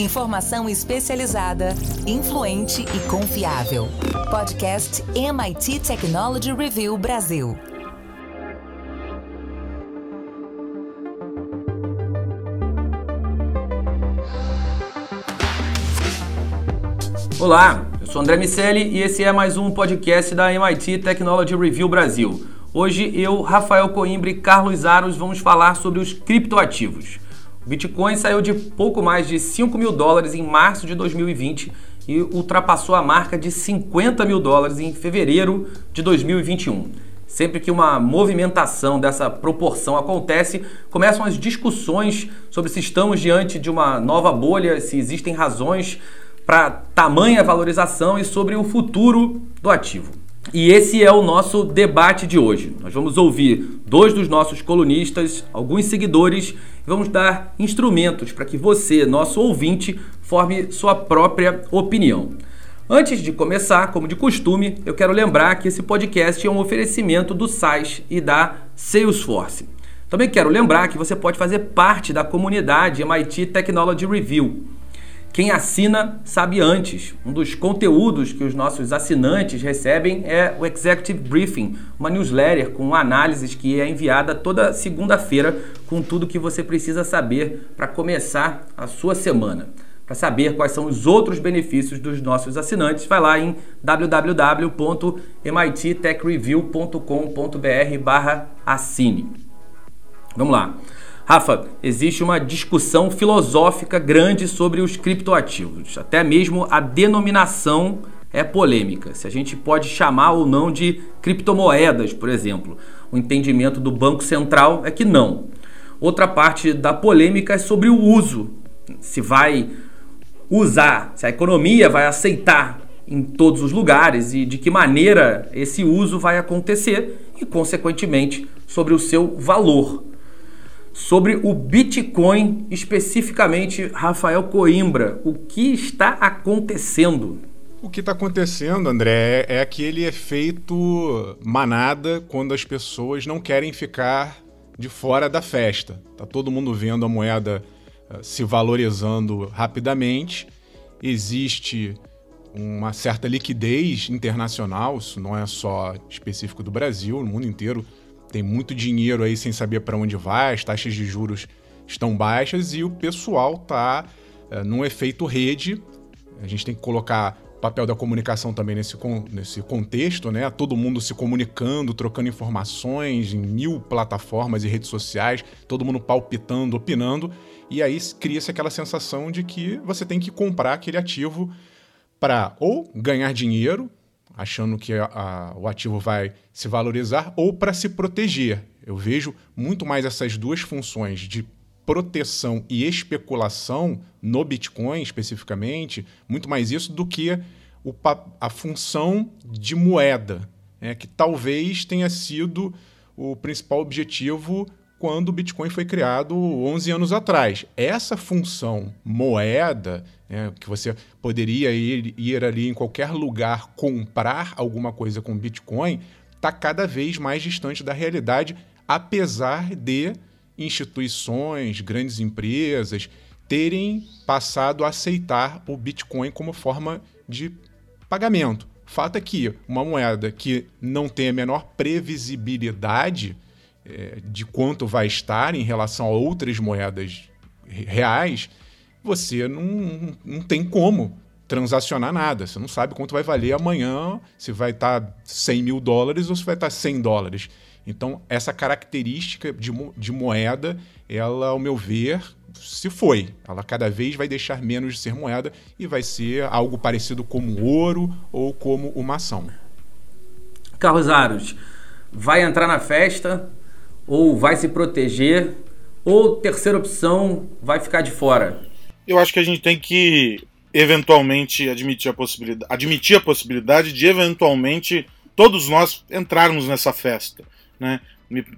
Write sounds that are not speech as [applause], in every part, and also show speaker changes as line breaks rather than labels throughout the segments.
Informação especializada, influente e confiável. Podcast MIT Technology Review Brasil.
Olá, eu sou André Miceli e esse é mais um podcast da MIT Technology Review Brasil. Hoje eu, Rafael Coimbra e Carlos Aros vamos falar sobre os criptoativos. Bitcoin saiu de pouco mais de 5 mil dólares em março de 2020 e ultrapassou a marca de 50 mil dólares em fevereiro de 2021. Sempre que uma movimentação dessa proporção acontece, começam as discussões sobre se estamos diante de uma nova bolha, se existem razões para tamanha valorização e sobre o futuro do ativo. E esse é o nosso debate de hoje. Nós vamos ouvir dois dos nossos colunistas, alguns seguidores, vamos dar instrumentos para que você, nosso ouvinte, forme sua própria opinião. Antes de começar, como de costume, eu quero lembrar que esse podcast é um oferecimento do SAIS e da Salesforce. Também quero lembrar que você pode fazer parte da comunidade MIT Technology Review. Quem assina sabe antes. Um dos conteúdos que os nossos assinantes recebem é o Executive Briefing, uma newsletter com análises que é enviada toda segunda-feira com tudo que você precisa saber para começar a sua semana. Para saber quais são os outros benefícios dos nossos assinantes, vai lá em www.mittechreview.com.br/assine. Vamos lá. Rafa, existe uma discussão filosófica grande sobre os criptoativos. Até mesmo a denominação é polêmica. Se a gente pode chamar ou não de criptomoedas, por exemplo. O entendimento do Banco Central é que não. Outra parte da polêmica é sobre o uso. Se vai usar, se a economia vai aceitar em todos os lugares e de que maneira esse uso vai acontecer e, consequentemente, sobre o seu valor sobre o Bitcoin, especificamente Rafael Coimbra. O que está acontecendo?
O que está acontecendo, André, é, é aquele efeito manada quando as pessoas não querem ficar de fora da festa. Tá todo mundo vendo a moeda uh, se valorizando rapidamente. Existe uma certa liquidez internacional, isso não é só específico do Brasil, no mundo inteiro tem muito dinheiro aí sem saber para onde vai, as taxas de juros estão baixas e o pessoal tá é, num efeito rede. A gente tem que colocar o papel da comunicação também nesse, nesse contexto, né? Todo mundo se comunicando, trocando informações em mil plataformas e redes sociais, todo mundo palpitando, opinando, e aí cria-se aquela sensação de que você tem que comprar aquele ativo para ou ganhar dinheiro, achando que a, a, o ativo vai se valorizar, ou para se proteger. Eu vejo muito mais essas duas funções de proteção e especulação no Bitcoin especificamente, muito mais isso do que o, a função de moeda, né, que talvez tenha sido o principal objetivo quando o Bitcoin foi criado 11 anos atrás. Essa função moeda, né, que você poderia ir, ir ali em qualquer lugar comprar alguma coisa com Bitcoin, está cada vez mais distante da realidade, apesar de instituições, grandes empresas terem passado a aceitar o Bitcoin como forma de pagamento. Fato é que uma moeda que não tem a menor previsibilidade é, de quanto vai estar em relação a outras moedas reais, você não, não tem como transacionar nada. Você não sabe quanto vai valer amanhã, se vai estar 100 mil dólares ou se vai estar 100 dólares. Então, essa característica de, de moeda, ela, ao meu ver, se foi. Ela cada vez vai deixar menos de ser moeda e vai ser algo parecido como ouro ou como uma ação.
Carlos Aros, vai entrar na festa ou vai se proteger, ou terceira opção, vai ficar de fora?
Eu acho que a gente tem que eventualmente admitir a possibilidade, admitir a possibilidade de eventualmente todos nós entrarmos nessa festa, né?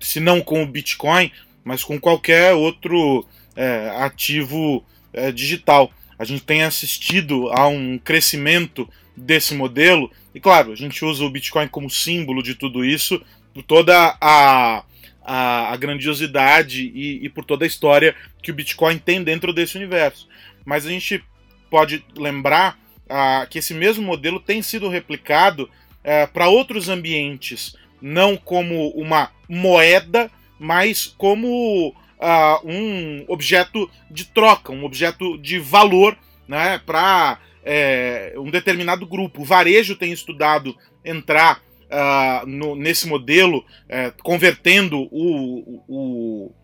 Se não com o Bitcoin, mas com qualquer outro é, ativo é, digital. A gente tem assistido a um crescimento desse modelo e claro, a gente usa o Bitcoin como símbolo de tudo isso, toda a a, a grandiosidade e, e, por toda a história que o Bitcoin tem dentro desse universo. Mas a gente pode lembrar ah, que esse mesmo modelo tem sido replicado eh, para outros ambientes, não como uma moeda, mas como ah, um objeto de troca, um objeto de valor né, para é, um determinado grupo. O varejo tem estudado entrar uh, no, nesse modelo, é, convertendo o, o,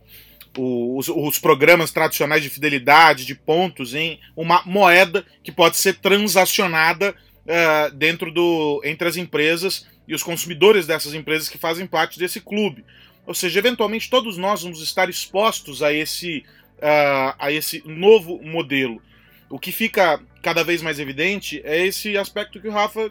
o, os, os, programas tradicionais de fidelidade, de pontos, em uma moeda que pode ser transacionada uh, dentro do entre as empresas e os consumidores dessas empresas que fazem parte desse clube. Ou seja, eventualmente todos nós vamos estar expostos a esse, uh, a esse novo modelo. O que fica cada vez mais evidente é esse aspecto que o Rafa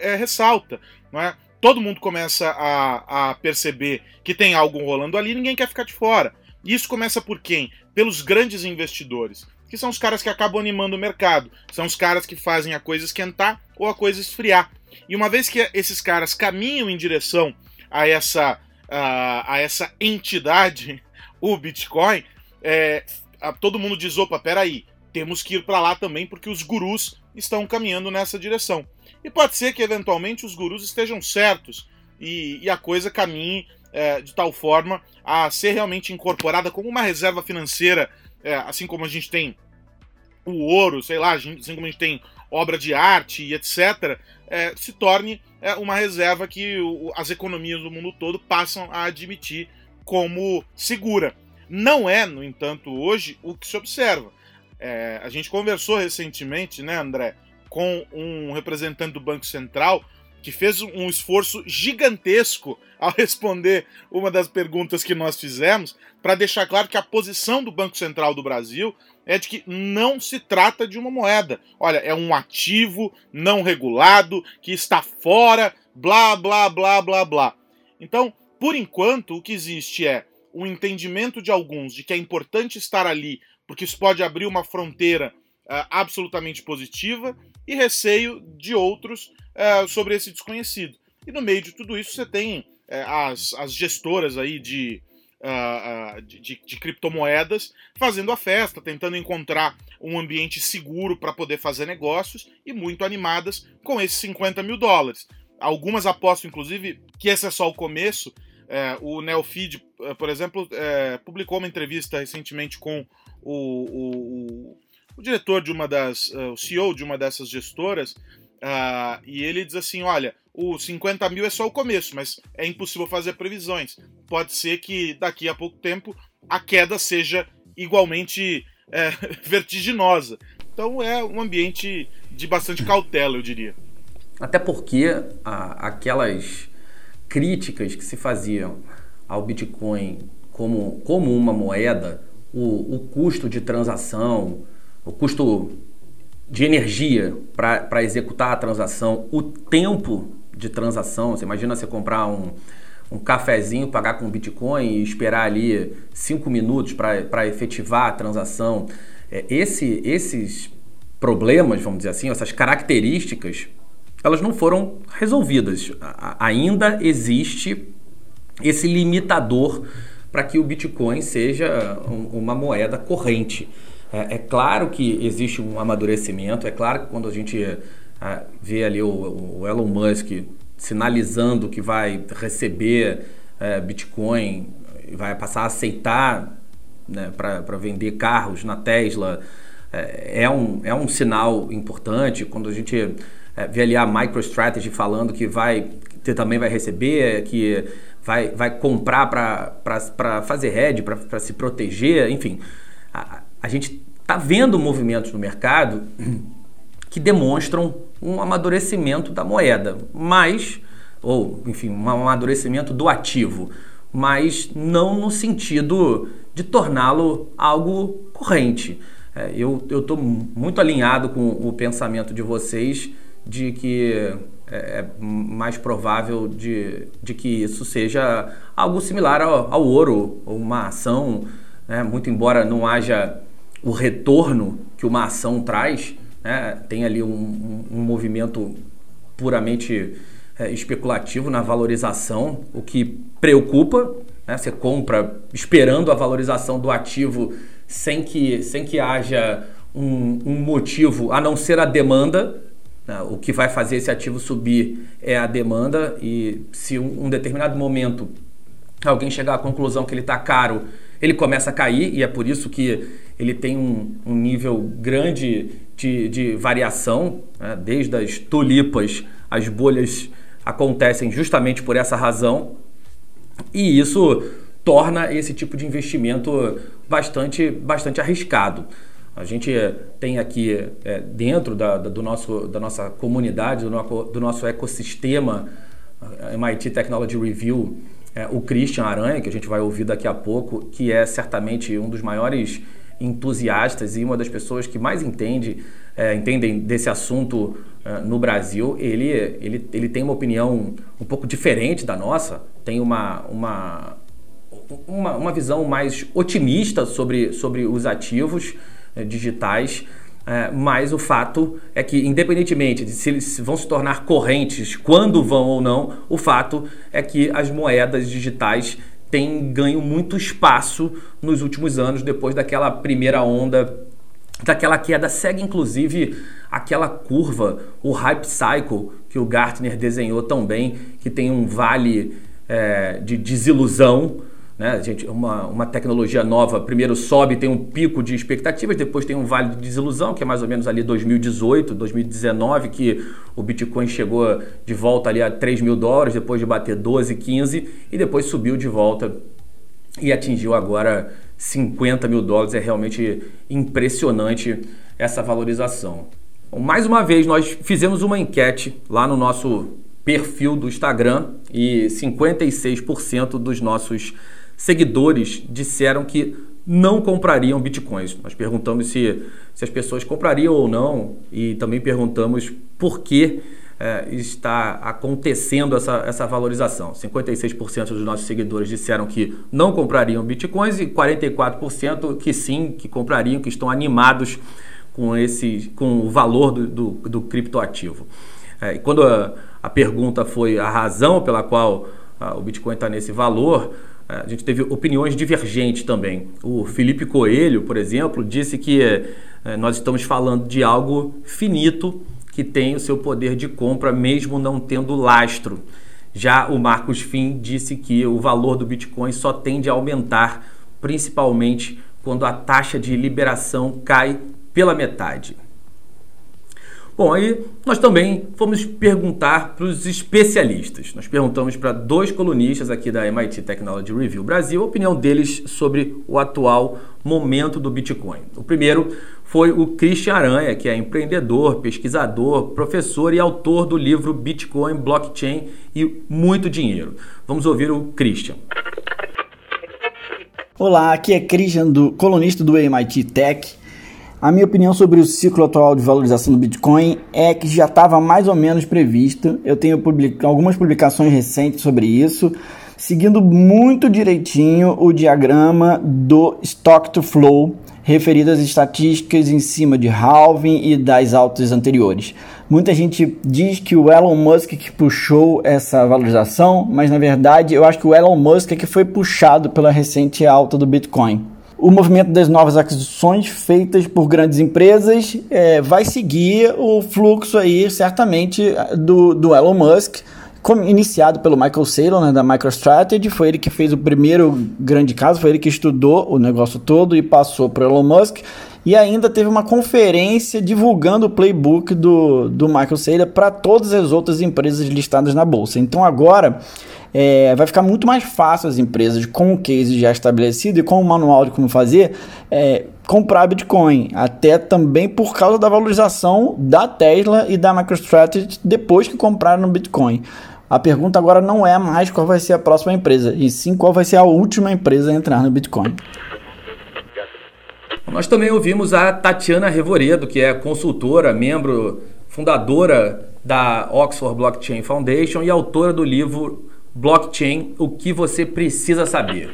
é, ressalta. Não é? Todo mundo começa a, a perceber que tem algo rolando ali ninguém quer ficar de fora. E isso começa por quem? Pelos grandes investidores, que são os caras que acabam animando o mercado, são os caras que fazem a coisa esquentar ou a coisa esfriar. E uma vez que esses caras caminham em direção a essa, a, a essa entidade, [laughs] o Bitcoin, é, todo mundo diz: opa, peraí, temos que ir para lá também porque os gurus estão caminhando nessa direção. E pode ser que eventualmente os gurus estejam certos e, e a coisa caminhe é, de tal forma a ser realmente incorporada como uma reserva financeira, é, assim como a gente tem o ouro, sei lá, assim como a gente tem obra de arte e etc., é, se torne é, uma reserva que o, as economias do mundo todo passam a admitir como segura. Não é, no entanto, hoje o que se observa. É, a gente conversou recentemente, né, André, com um representante do Banco Central que fez um esforço gigantesco ao [laughs] responder uma das perguntas que nós fizemos, para deixar claro que a posição do Banco Central do Brasil é de que não se trata de uma moeda. Olha, é um ativo não regulado que está fora, blá, blá, blá, blá, blá. Então, por enquanto, o que existe é o entendimento de alguns de que é importante estar ali porque isso pode abrir uma fronteira uh, absolutamente positiva, e receio de outros uh, sobre esse desconhecido. E no meio de tudo isso você tem uh, as, as gestoras aí de, de, de, criptomoedas fazendo a festa, tentando encontrar um ambiente seguro para poder fazer negócios e muito animadas com esses 50 mil dólares. Algumas apostam, inclusive, que esse é só o começo. O Neofeed, por exemplo, publicou uma entrevista recentemente com o, o diretor de uma das, uh, o CEO de uma dessas gestoras, uh, e ele diz assim: olha, o 50 mil é só o começo, mas é impossível fazer previsões. Pode ser que daqui a pouco tempo a queda seja igualmente é, [laughs] vertiginosa. Então é um ambiente de bastante cautela, eu diria.
Até porque a, aquelas críticas que se faziam ao Bitcoin como, como uma moeda o, o custo de transação, o custo de energia para executar a transação, o tempo de transação. Você imagina você comprar um, um cafezinho, pagar com Bitcoin e esperar ali cinco minutos para efetivar a transação. É, esse, esses problemas, vamos dizer assim, essas características, elas não foram resolvidas. A, ainda existe esse limitador para que o Bitcoin seja uma moeda corrente. É, é, claro que existe um amadurecimento, é claro que quando a gente é, vê ali o, o, Elon Musk sinalizando que vai receber é, Bitcoin vai passar a aceitar né, para vender carros na Tesla, é, é, um, é um sinal importante. Quando a gente é, vê ali a MicroStrategy falando que vai que também vai receber, que vai, vai comprar para fazer hedge, para se proteger, enfim. A, a gente está vendo movimentos no mercado que demonstram um amadurecimento da moeda, mas, ou enfim, um amadurecimento do ativo, mas não no sentido de torná-lo algo corrente. É, eu estou muito alinhado com o pensamento de vocês de que é, é mais provável de, de que isso seja algo similar ao, ao ouro, ou uma ação, né? muito embora não haja o retorno que uma ação traz, né? tem ali um, um, um movimento puramente é, especulativo na valorização, o que preocupa. Né? Você compra esperando a valorização do ativo sem que, sem que haja um, um motivo a não ser a demanda. Né? O que vai fazer esse ativo subir é a demanda, e se um, um determinado momento alguém chegar à conclusão que ele está caro, ele começa a cair, e é por isso que ele tem um, um nível grande de, de variação, né? desde as tulipas, as bolhas acontecem justamente por essa razão, e isso torna esse tipo de investimento bastante, bastante arriscado. A gente tem aqui é, dentro da, do nosso, da nossa comunidade, do, no, do nosso ecossistema MIT Technology Review, é, o Christian Aranha, que a gente vai ouvir daqui a pouco, que é certamente um dos maiores entusiastas e uma das pessoas que mais entende, é, entendem desse assunto é, no Brasil. Ele, ele, ele tem uma opinião um pouco diferente da nossa, tem uma, uma, uma, uma visão mais otimista sobre, sobre os ativos é, digitais. É, mas o fato é que, independentemente de se eles vão se tornar correntes, quando vão ou não, o fato é que as moedas digitais têm ganho muito espaço nos últimos anos, depois daquela primeira onda, daquela queda. Segue inclusive aquela curva, o hype cycle que o Gartner desenhou tão bem, que tem um vale é, de desilusão né? Gente, uma, uma tecnologia nova primeiro sobe, tem um pico de expectativas, depois tem um vale de desilusão, que é mais ou menos ali 2018, 2019, que o Bitcoin chegou de volta ali a 3 mil dólares, depois de bater 12, 15, e depois subiu de volta e atingiu agora 50 mil dólares. É realmente impressionante essa valorização. Bom, mais uma vez, nós fizemos uma enquete lá no nosso perfil do Instagram e 56% dos nossos seguidores disseram que não comprariam bitcoins. Nós perguntamos se, se as pessoas comprariam ou não e também perguntamos por que é, está acontecendo essa, essa valorização. 56% dos nossos seguidores disseram que não comprariam bitcoins e 44% que sim, que comprariam, que estão animados com, esse, com o valor do, do, do criptoativo. É, e quando a, a pergunta foi a razão pela qual a, o Bitcoin está nesse valor, a gente teve opiniões divergentes também. O Felipe Coelho, por exemplo, disse que é, nós estamos falando de algo finito que tem o seu poder de compra mesmo não tendo lastro. Já o Marcos Fim disse que o valor do Bitcoin só tende a aumentar, principalmente quando a taxa de liberação cai pela metade. Bom, aí nós também fomos perguntar para os especialistas. Nós perguntamos para dois colunistas aqui da MIT Technology Review Brasil a opinião deles sobre o atual momento do Bitcoin. O primeiro foi o Christian Aranha, que é empreendedor, pesquisador, professor e autor do livro Bitcoin, Blockchain e Muito Dinheiro. Vamos ouvir o Christian.
Olá, aqui é Christian, do, colunista do MIT Tech. A minha opinião sobre o ciclo atual de valorização do Bitcoin é que já estava mais ou menos previsto. Eu tenho public... algumas publicações recentes sobre isso, seguindo muito direitinho o diagrama do Stock to Flow, referido às estatísticas em cima de halving e das altas anteriores. Muita gente diz que o Elon Musk que puxou essa valorização, mas na verdade eu acho que o Elon Musk é que foi puxado pela recente alta do Bitcoin o movimento das novas aquisições feitas por grandes empresas é, vai seguir o fluxo aí, certamente, do, do Elon Musk, iniciado pelo Michael Saylor, né, da MicroStrategy, foi ele que fez o primeiro grande caso, foi ele que estudou o negócio todo e passou para Elon Musk, e ainda teve uma conferência divulgando o playbook do, do Michael Saylor para todas as outras empresas listadas na bolsa. Então agora é, vai ficar muito mais fácil as empresas com o case já estabelecido e com o manual de como fazer é, comprar Bitcoin, até também por causa da valorização da Tesla e da MicroStrategy depois que compraram Bitcoin. A pergunta agora não é mais qual vai ser a próxima empresa, e sim qual vai ser a última empresa a entrar no Bitcoin.
Nós também ouvimos a Tatiana Revoredo, que é consultora, membro, fundadora da Oxford Blockchain Foundation e autora do livro Blockchain, o que você precisa saber.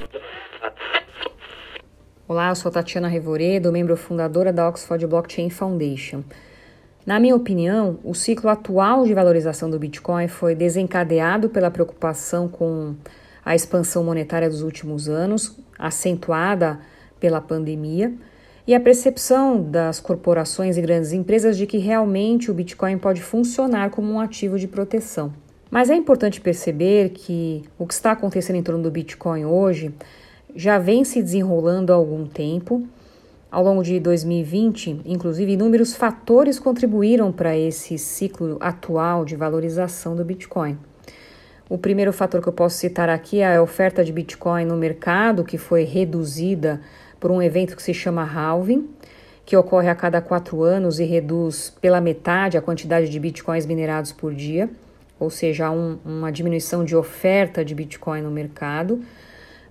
Olá, eu sou Tatiana Revoredo, membro fundadora da Oxford Blockchain Foundation. Na minha opinião, o ciclo atual de valorização do Bitcoin foi desencadeado pela preocupação com a expansão monetária dos últimos anos, acentuada pela pandemia, e a percepção das corporações e grandes empresas de que realmente o Bitcoin pode funcionar como um ativo de proteção. Mas é importante perceber que o que está acontecendo em torno do Bitcoin hoje já vem se desenrolando há algum tempo. Ao longo de 2020, inclusive, inúmeros fatores contribuíram para esse ciclo atual de valorização do Bitcoin. O primeiro fator que eu posso citar aqui é a oferta de Bitcoin no mercado, que foi reduzida por um evento que se chama halving, que ocorre a cada quatro anos e reduz pela metade a quantidade de bitcoins minerados por dia, ou seja, um, uma diminuição de oferta de bitcoin no mercado.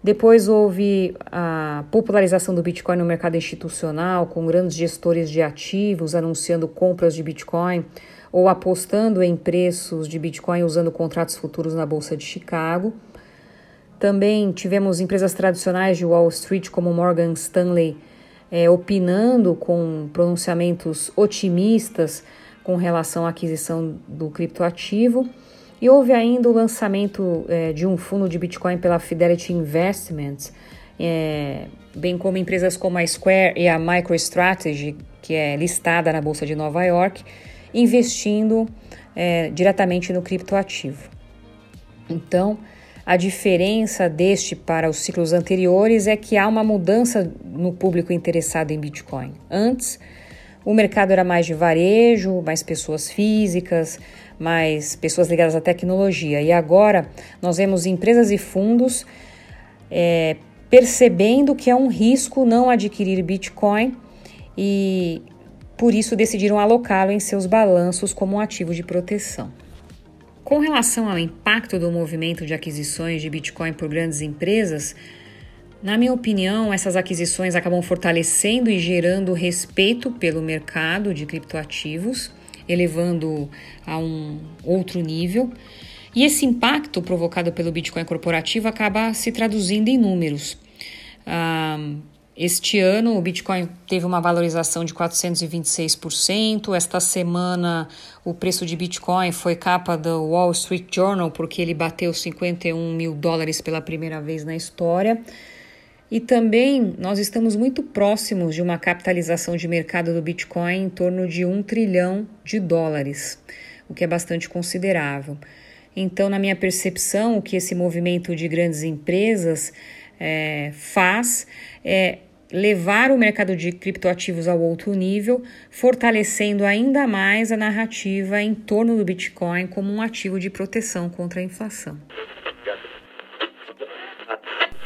Depois houve a popularização do Bitcoin no mercado institucional, com grandes gestores de ativos anunciando compras de Bitcoin ou apostando em preços de Bitcoin usando contratos futuros na Bolsa de Chicago. Também tivemos empresas tradicionais de Wall Street, como Morgan Stanley, é, opinando com pronunciamentos otimistas com relação à aquisição do criptoativo. E houve ainda o lançamento é, de um fundo de Bitcoin pela Fidelity Investments, é, bem como empresas como a Square e a MicroStrategy, que é listada na Bolsa de Nova York, investindo é, diretamente no criptoativo. Então, a diferença deste para os ciclos anteriores é que há uma mudança no público interessado em Bitcoin. Antes, o mercado era mais de varejo, mais pessoas físicas, mais pessoas ligadas à tecnologia. E agora nós vemos empresas e fundos é, percebendo que é um risco não adquirir Bitcoin e por isso decidiram alocá-lo em seus balanços como um ativo de proteção. Com relação ao impacto do movimento de aquisições de Bitcoin por grandes empresas, na minha opinião, essas aquisições acabam fortalecendo e gerando respeito pelo mercado de criptoativos, elevando a um outro nível. E esse impacto provocado pelo Bitcoin corporativo acaba se traduzindo em números. Ah, este ano, o Bitcoin teve uma valorização de 426%. Esta semana, o preço de Bitcoin foi capa do Wall Street Journal, porque ele bateu 51 mil dólares pela primeira vez na história. E também nós estamos muito próximos de uma capitalização de mercado do Bitcoin em torno de um trilhão de dólares, o que é bastante considerável. Então, na minha percepção, o que esse movimento de grandes empresas é, faz é levar o mercado de criptoativos ao outro nível, fortalecendo ainda mais a narrativa em torno do Bitcoin como um ativo de proteção contra a inflação.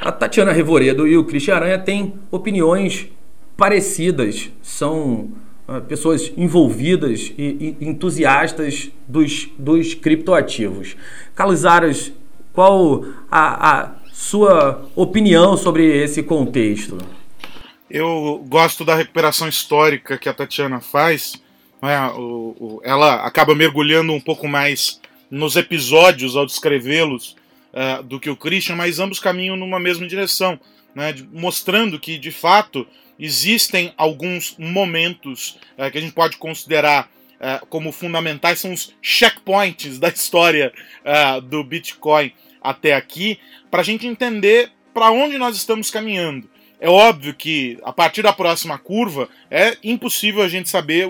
A Tatiana Revoredo e o Cristian Aranha têm opiniões parecidas, são uh, pessoas envolvidas e, e, entusiastas dos, dos criptoativos. Carlos Aras, qual a, a sua opinião sobre esse contexto?
Eu gosto da recuperação histórica que a Tatiana faz. É? Ela acaba mergulhando um pouco mais nos episódios ao descrevê-los uh, do que o Christian, mas ambos caminham numa mesma direção, né? mostrando que de fato existem alguns momentos uh, que a gente pode considerar uh, como fundamentais, são os checkpoints da história do Bitcoin até aqui, para a gente entender para onde nós estamos caminhando. É óbvio que a partir da próxima curva é impossível a gente saber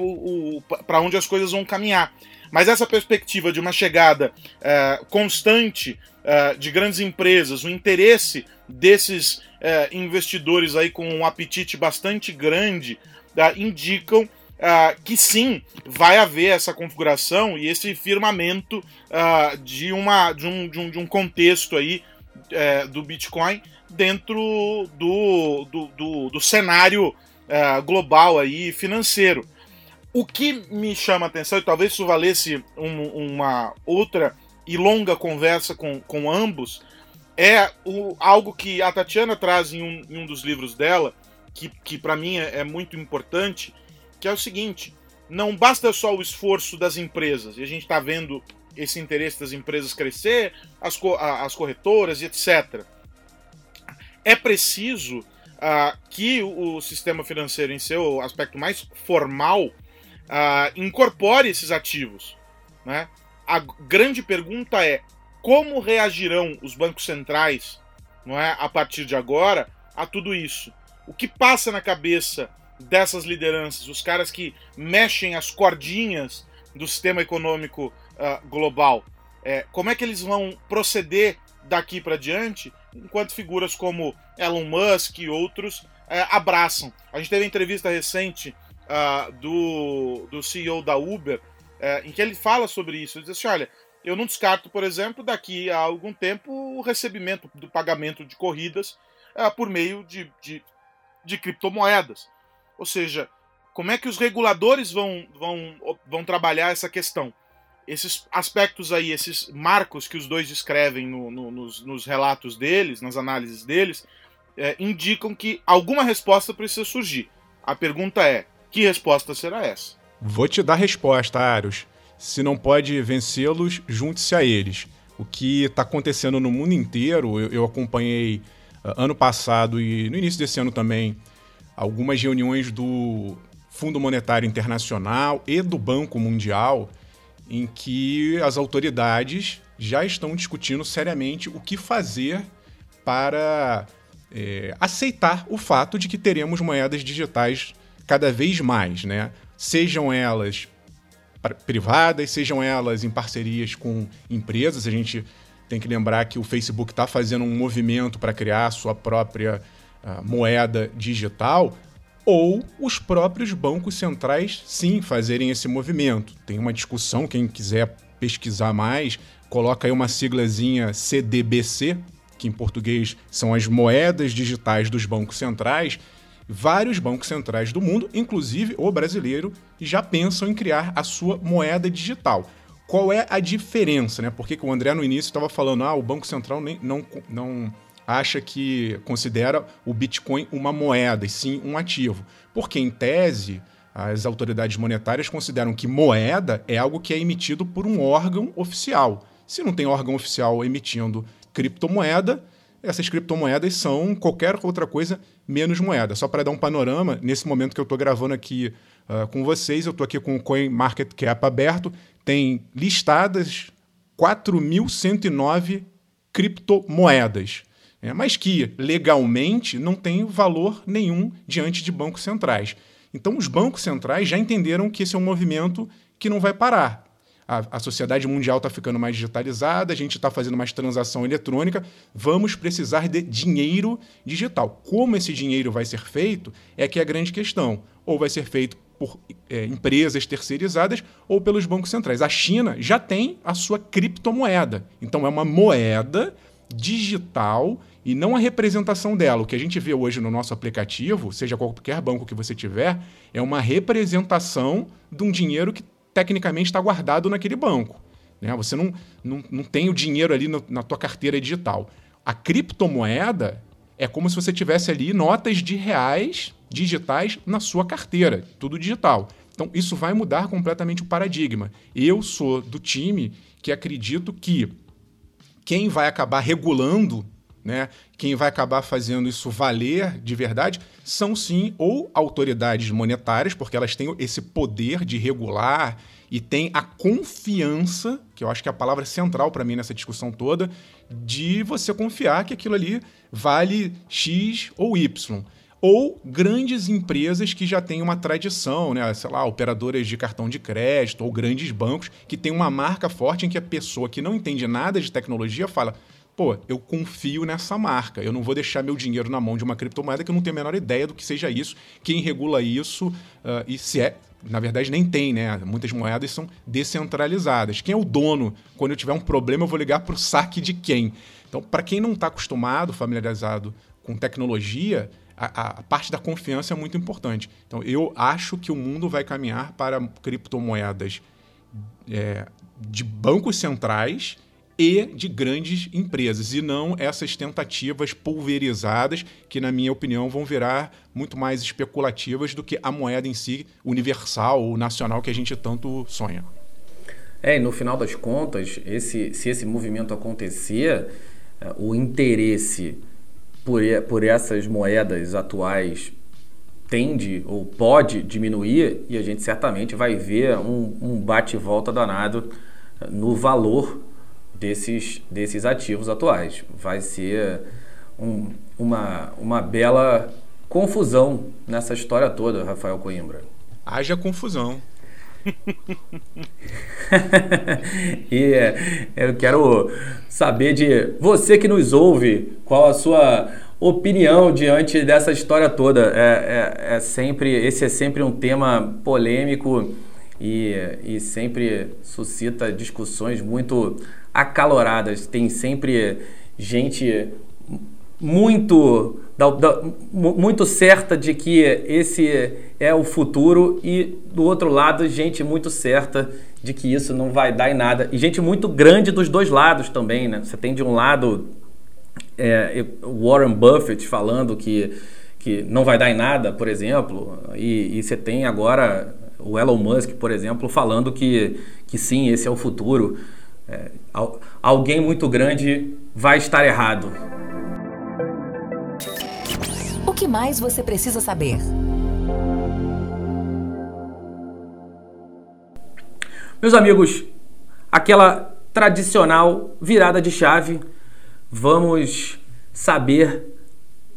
para onde as coisas vão caminhar. Mas essa perspectiva de uma chegada é, constante é, de grandes empresas, o interesse desses é, investidores aí com um apetite bastante grande, indicam que sim, vai haver essa configuração e esse firmamento de, uma, de, um, de, um, de um contexto aí do Bitcoin dentro do, do, do, do cenário uh, global aí financeiro. O que me chama a atenção, e talvez isso valesse um, uma outra e longa conversa com, com ambos, é o, algo que a Tatiana traz em um, em um dos livros dela, que, que para mim é, é muito importante, que é o seguinte: não basta só o esforço das empresas, e a gente está vendo esse interesse das empresas crescer, as, as corretoras e etc é preciso uh, que o, sistema financeiro, em seu aspecto mais formal, uh, incorpore esses ativos. Né? A grande pergunta é como reagirão os bancos centrais não é, a partir de agora a tudo isso? O que passa na cabeça dessas lideranças, os caras que mexem as cordinhas do sistema econômico uh, global, é, como é que eles vão proceder daqui para diante, enquanto figuras como Elon Musk e outros é, abraçam. A gente teve uma entrevista recente uh, do, do CEO da Uber, uh, em que ele fala sobre isso. Ele diz assim: olha, eu não descarto, por exemplo, daqui a algum tempo o recebimento do pagamento de corridas uh, por meio de, de, de, criptomoedas. Ou seja, como é que os reguladores vão, vão, vão trabalhar essa questão? Esses aspectos aí, esses marcos que os dois descrevem no, no, nos, nos, relatos deles, nas análises deles, é, indicam que alguma resposta precisa surgir. A pergunta é: que resposta será essa?
Vou te dar resposta, Arius. Se não pode vencê-los, junte-se a eles. O que está acontecendo no mundo inteiro, eu, eu acompanhei uh, ano passado e no início desse ano também algumas reuniões do Fundo Monetário Internacional e do Banco Mundial, em que as autoridades já estão discutindo seriamente o que fazer para é, aceitar o fato de que teremos moedas digitais cada vez mais, né? Sejam elas privadas, sejam elas em parcerias com empresas. A gente tem que lembrar que o Facebook está fazendo um movimento para criar sua própria uh, moeda digital, ou os próprios bancos centrais, sim, fazerem esse movimento. Tem uma discussão, quem quiser pesquisar mais, coloca aí uma siglazinha CDBC, que em português são as moedas digitais dos bancos centrais, vários bancos centrais do mundo, inclusive o brasileiro, já pensam em criar a sua moeda digital. Qual é a diferença, né? Porque o André no início estava falando, ah, o Banco Central nem, não, não acha que considera o Bitcoin uma moeda, e sim um ativo. Porque, em tese, as autoridades monetárias consideram que moeda é algo que é emitido por um órgão oficial. Se não tem órgão oficial emitindo criptomoeda, essas criptomoedas são qualquer outra coisa menos moeda. Só para dar um panorama, nesse momento que eu estou gravando aqui uh, com vocês, eu estou aqui com o CoinMarketCap aberto, tem listadas 4.109 criptomoedas, né? mas que legalmente não tem valor nenhum diante de bancos centrais. Então, os bancos centrais já entenderam que esse é um movimento que não vai parar a, a sociedade mundial está ficando mais digitalizada, a gente está fazendo mais transação eletrônica, vamos precisar de dinheiro digital. Como esse dinheiro vai ser feito é que é a grande questão. Ou vai ser feito por é, empresas terceirizadas ou pelos bancos centrais. A China já tem a sua criptomoeda. Então é uma moeda digital e não a representação dela. O que a gente vê hoje no nosso aplicativo, seja qualquer banco que você tiver, é uma representação de um dinheiro que tecnicamente está guardado naquele banco. Né? Você não, não, não tem o dinheiro ali no, na tua carteira digital. A criptomoeda é como se você tivesse ali notas de reais digitais na sua carteira, tudo digital. Então, isso vai mudar completamente o paradigma. Eu sou do time que acredito que quem vai acabar regulando né? Quem vai acabar fazendo isso valer de verdade são sim ou autoridades monetárias, porque elas têm esse poder de regular e têm a confiança, que eu acho que é a palavra central para mim nessa discussão toda, de você confiar que aquilo ali vale X ou Y. Ou grandes empresas que já têm uma tradição, né? sei lá, operadoras de cartão de crédito ou grandes bancos que têm uma marca forte em que a pessoa que não entende nada de tecnologia fala: pô, eu confio nessa marca. Eu não vou deixar meu dinheiro na mão de uma criptomoeda que eu não tenho a menor ideia do que seja isso, quem regula isso uh, e se é. Na verdade, nem tem, né? Muitas moedas são descentralizadas. Quem é o dono? Quando eu tiver um problema, eu vou ligar para o saque de quem? Então, para quem não está acostumado, familiarizado com tecnologia, a, a, parte da confiança é muito importante. Então, eu acho que o mundo vai caminhar para criptomoedas é, de bancos centrais e de grandes empresas, e não essas tentativas pulverizadas que, na minha opinião, vão virar muito mais especulativas do que a moeda em si, universal ou nacional que a gente tanto sonha.
É, e no final das contas, esse, se esse movimento acontecer, é, o interesse por, por essas moedas atuais tende ou pode diminuir e a gente certamente vai ver um, um bate-volta danado no valor desses, desses ativos atuais. Vai ser um, uma, uma bela confusão nessa história toda, Rafael Coimbra.
Haja confusão. [laughs]
e é, eu quero saber de você que nos ouve, qual a sua opinião diante dessa história toda. É, é, é sempre, esse é sempre um tema polêmico e, e sempre suscita discussões muito acaloradas. Tem sempre gente muito, da, da, muito certa de que esse é o futuro e do outro lado gente muito certa de que isso não vai dar em nada e gente muito grande dos dois lados também, né? Você tem de um lado é, Warren Buffett falando que, que não vai dar em nada, por exemplo, e, e você tem agora o Elon Musk, por exemplo, falando que, que sim, esse é o futuro. É, alguém muito grande vai estar errado.
O que mais você precisa saber?
Meus amigos, aquela tradicional virada de chave, vamos saber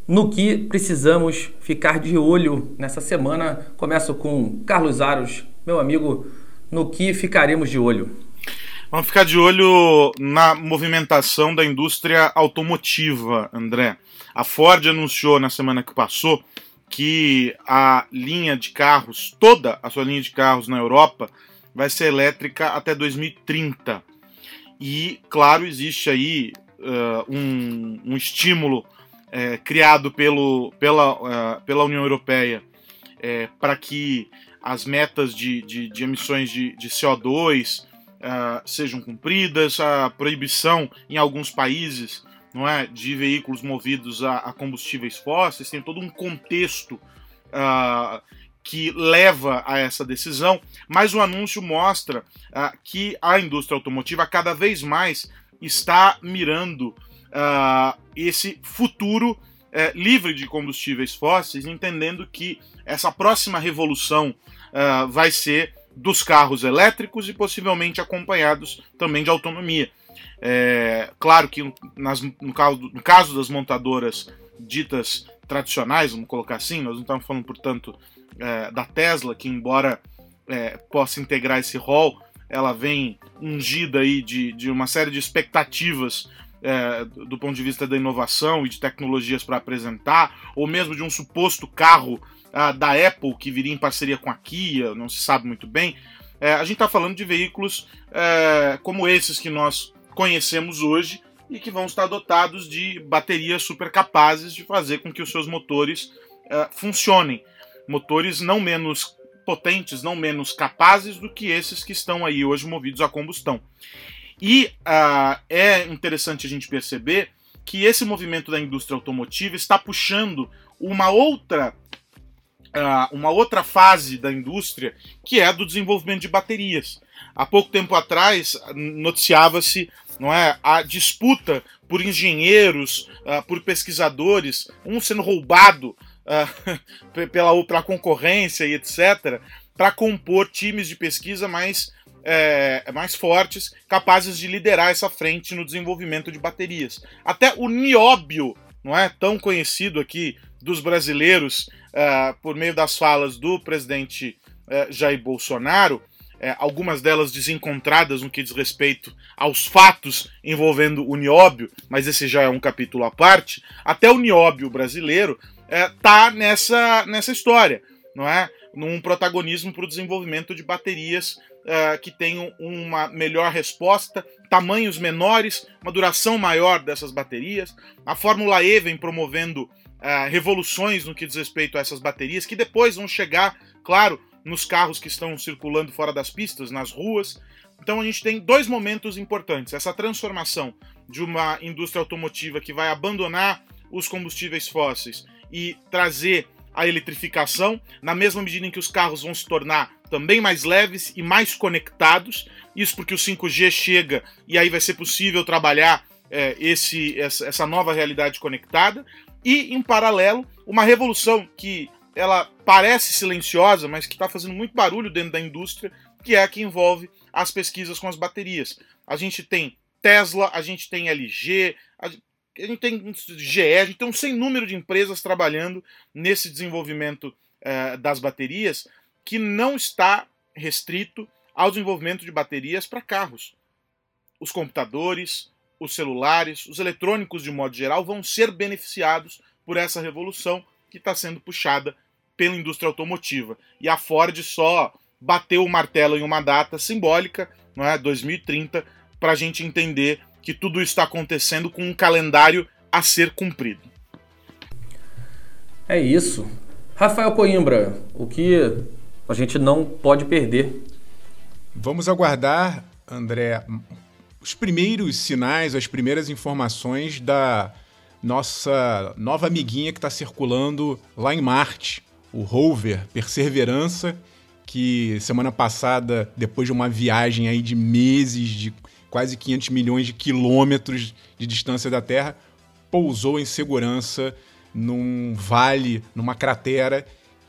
no que precisamos ficar de olho nessa semana. Começo com Carlos Aros, meu amigo, no que ficaremos de olho?
Vamos ficar de olho na movimentação da indústria automotiva, André. A Ford anunciou na semana que passou que a linha de carros, toda a sua linha de carros na Europa, vai ser elétrica até 2030. E, claro, existe aí uh, um, um, estímulo uh, criado pelo, pela, uh, pela União Europeia eh, para que as metas de, de, de emissões de, de CO2 sejam cumpridas, a proibição em alguns países não é, de veículos movidos a, a combustíveis fósseis, tem todo um contexto uh, que leva a essa decisão, mas o anúncio mostra uh, que a indústria automotiva cada vez mais está mirando uh, esse futuro eh, livre de combustíveis fósseis, entendendo que essa próxima revolução vai ser dos carros elétricos e possivelmente acompanhados também de autonomia. É, claro que nas, no, caso, no caso das montadoras ditas tradicionais, vamos colocar assim, nós não estamos falando, portanto, é, da Tesla, que embora é, possa integrar esse rol, ela vem ungida aí de, de uma série de expectativas é, do ponto de vista da inovação e de tecnologias para apresentar, ou mesmo de um suposto carro da Apple que viria em parceria com a Kia, não se sabe muito bem. É, a gente está falando de veículos é, como esses que nós conhecemos hoje e que vão estar dotados de baterias super capazes de fazer com que os seus motores uh, funcionem. Motores não menos potentes, não menos capazes do que esses que estão aí hoje movidos a combustão. E uh, é interessante a gente perceber que esse movimento da indústria automotiva está puxando uma outra uh, uma outra fase da indústria que é a do desenvolvimento de baterias. Há pouco tempo atrás noticiava-se não é a disputa por engenheiros, uh, por pesquisadores, um sendo roubado [laughs] uh, pela, pela concorrência e etc, para compor times de pesquisa mais, é, mais fortes, capazes de liderar essa frente no desenvolvimento de baterias. Até o nióbio, não é tão conhecido aqui dos brasileiros uh, por meio das falas do presidente Jair Bolsonaro, é, algumas delas desencontradas no que diz respeito aos fatos envolvendo o nióbio, mas esse já é um capítulo à parte, até o nióbio brasileiro é, tá nessa, nessa história, não é? Num protagonismo para o desenvolvimento de baterias que tenham uma melhor resposta, tamanhos menores, uma duração maior dessas baterias. A Fórmula E vem promovendo é, revoluções no que diz respeito a essas baterias, que depois vão chegar, claro, nos carros que estão circulando fora das pistas, nas ruas. Então a gente tem dois momentos importantes: essa transformação de uma indústria automotiva que vai abandonar os combustíveis fósseis e trazer a eletrificação, na mesma medida em que os carros vão se tornar também mais leves e mais conectados. Isso porque o 5G chega e aí vai ser possível trabalhar é, esse, essa, essa nova realidade conectada. E, em paralelo, uma revolução que ela parece silenciosa, mas que está fazendo muito barulho dentro da indústria, que é a que envolve as pesquisas com as baterias. A gente tem Tesla, a gente tem LG, a, gente tem GE, a gente tem um sem número de empresas trabalhando nesse desenvolvimento uh, das baterias que não está restrito ao desenvolvimento de baterias para carros. Os computadores, os celulares, os eletrônicos de modo geral vão ser beneficiados por essa revolução que está sendo puxada pela indústria automotiva. E a Ford só bateu o martelo em uma data simbólica, não é, 2030, para a gente entender que tudo isso está acontecendo com um calendário a ser cumprido.
É isso. Rafael Coimbra, o que a gente não pode perder.
Vamos aguardar, André, os primeiros sinais, as primeiras informações da nossa nova amiguinha que está circulando lá em Marte, o rover Perseverança, que semana passada, depois de uma viagem aí de meses, de quase 500 milhões de quilômetros de distância da Terra, pousou em segurança num vale, numa cratera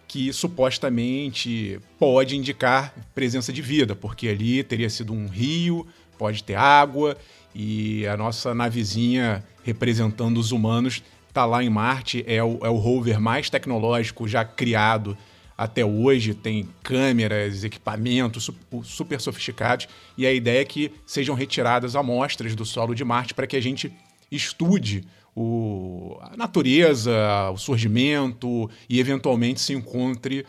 que supostamente pode indicar presença de vida, porque ali teria sido um rio, pode ter água e a nossa navezinha representando os humanos está lá em Marte, é o, é o rover mais tecnológico já criado até hoje, tem câmeras, equipamentos super sofisticados, e a ideia é que sejam retiradas amostras do solo de Marte para que a gente estude o, a natureza, o surgimento e eventualmente se encontre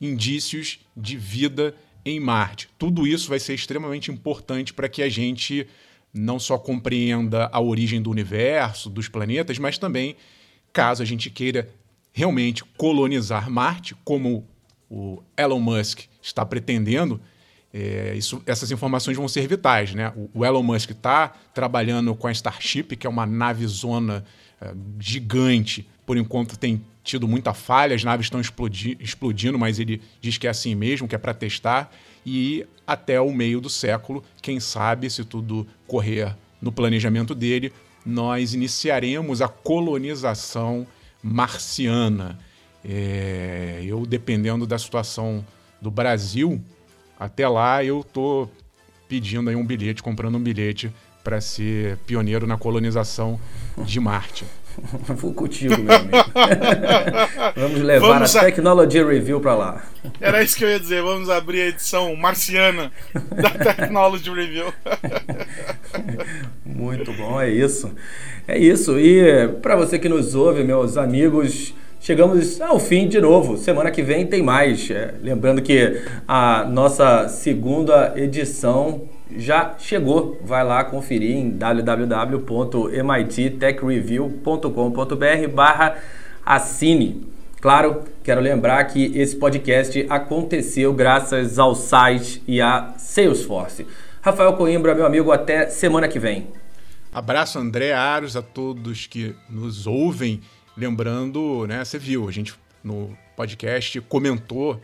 indícios de vida em Marte. Tudo isso vai ser extremamente importante para que a gente não só compreenda a origem do universo, dos planetas, mas também, caso a gente queira realmente colonizar Marte, como o Elon Musk está pretendendo, é, isso, essas informações vão ser vitais. Né? O, o Elon Musk está trabalhando com a Starship, que é uma nave-zona é, gigante, por enquanto tem tido muita falha, as naves estão explodi explodindo, mas ele diz que é assim mesmo, que é para testar. E até o meio do século, quem sabe, se tudo correr no planejamento dele, nós iniciaremos a colonização marciana. É, eu, dependendo da situação do Brasil, até lá eu tô pedindo aí um bilhete, comprando um bilhete para ser pioneiro na colonização de Marte. [laughs]
Vou contigo, meu amigo. [laughs] vamos levar vamos a, a Technology Review para lá.
Era isso que eu ia dizer. Vamos abrir a edição marciana da [laughs] Technology Review.
Muito bom, é isso. É isso. E para você que nos ouve, meus amigos, chegamos ao fim de novo. Semana que vem tem mais. É, lembrando que a nossa segunda edição já chegou. Vai lá conferir em www.mittechreview.com.br barra assine. Claro, quero lembrar que esse podcast aconteceu graças ao site e à Salesforce. Rafael Coimbra, meu amigo, até semana que vem.
Abraço, André Aros, a todos que nos ouvem. Lembrando, né, você viu, a gente no podcast comentou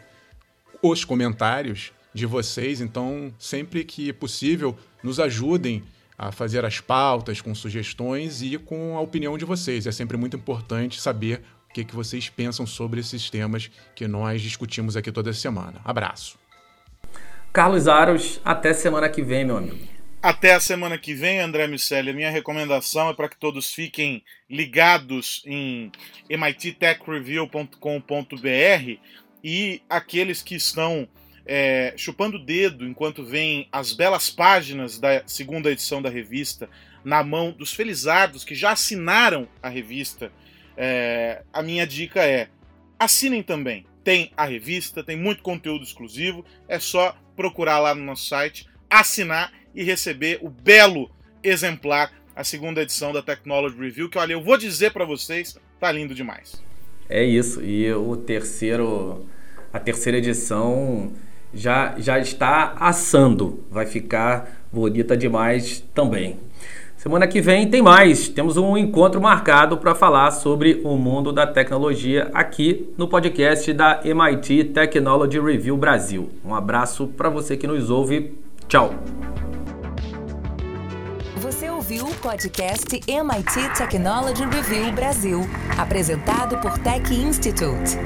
os comentários de vocês. Então, sempre que possível, nos ajudem a fazer as pautas com sugestões e com a opinião de vocês. É sempre muito importante saber o que, que vocês pensam sobre esses temas que nós discutimos aqui toda semana. Abraço.
Carlos Aros, até semana que vem, meu amigo.
Até a semana que vem, André Miceli. A minha recomendação é para que todos fiquem ligados em mittechreview.com.br e aqueles que estão é, chupando o dedo enquanto vem as belas páginas da segunda edição da revista na mão dos felizardos que já assinaram a revista, é, a minha dica é: assinem também. Tem a revista, tem muito conteúdo exclusivo, é só procurar lá no nosso site, assinar e receber o belo exemplar, a segunda edição da Technology Review, que olha, eu vou dizer para vocês, tá lindo demais.
É isso, e o terceiro, a terceira edição já, já está assando. Vai ficar bonita demais também. Semana que vem tem mais. Temos um encontro marcado para falar sobre o mundo da tecnologia aqui no podcast da MIT Technology Review Brasil. Um abraço para você que nos ouve. Tchau.
Você ouviu o podcast MIT Technology Review Brasil, apresentado por Tech Institute.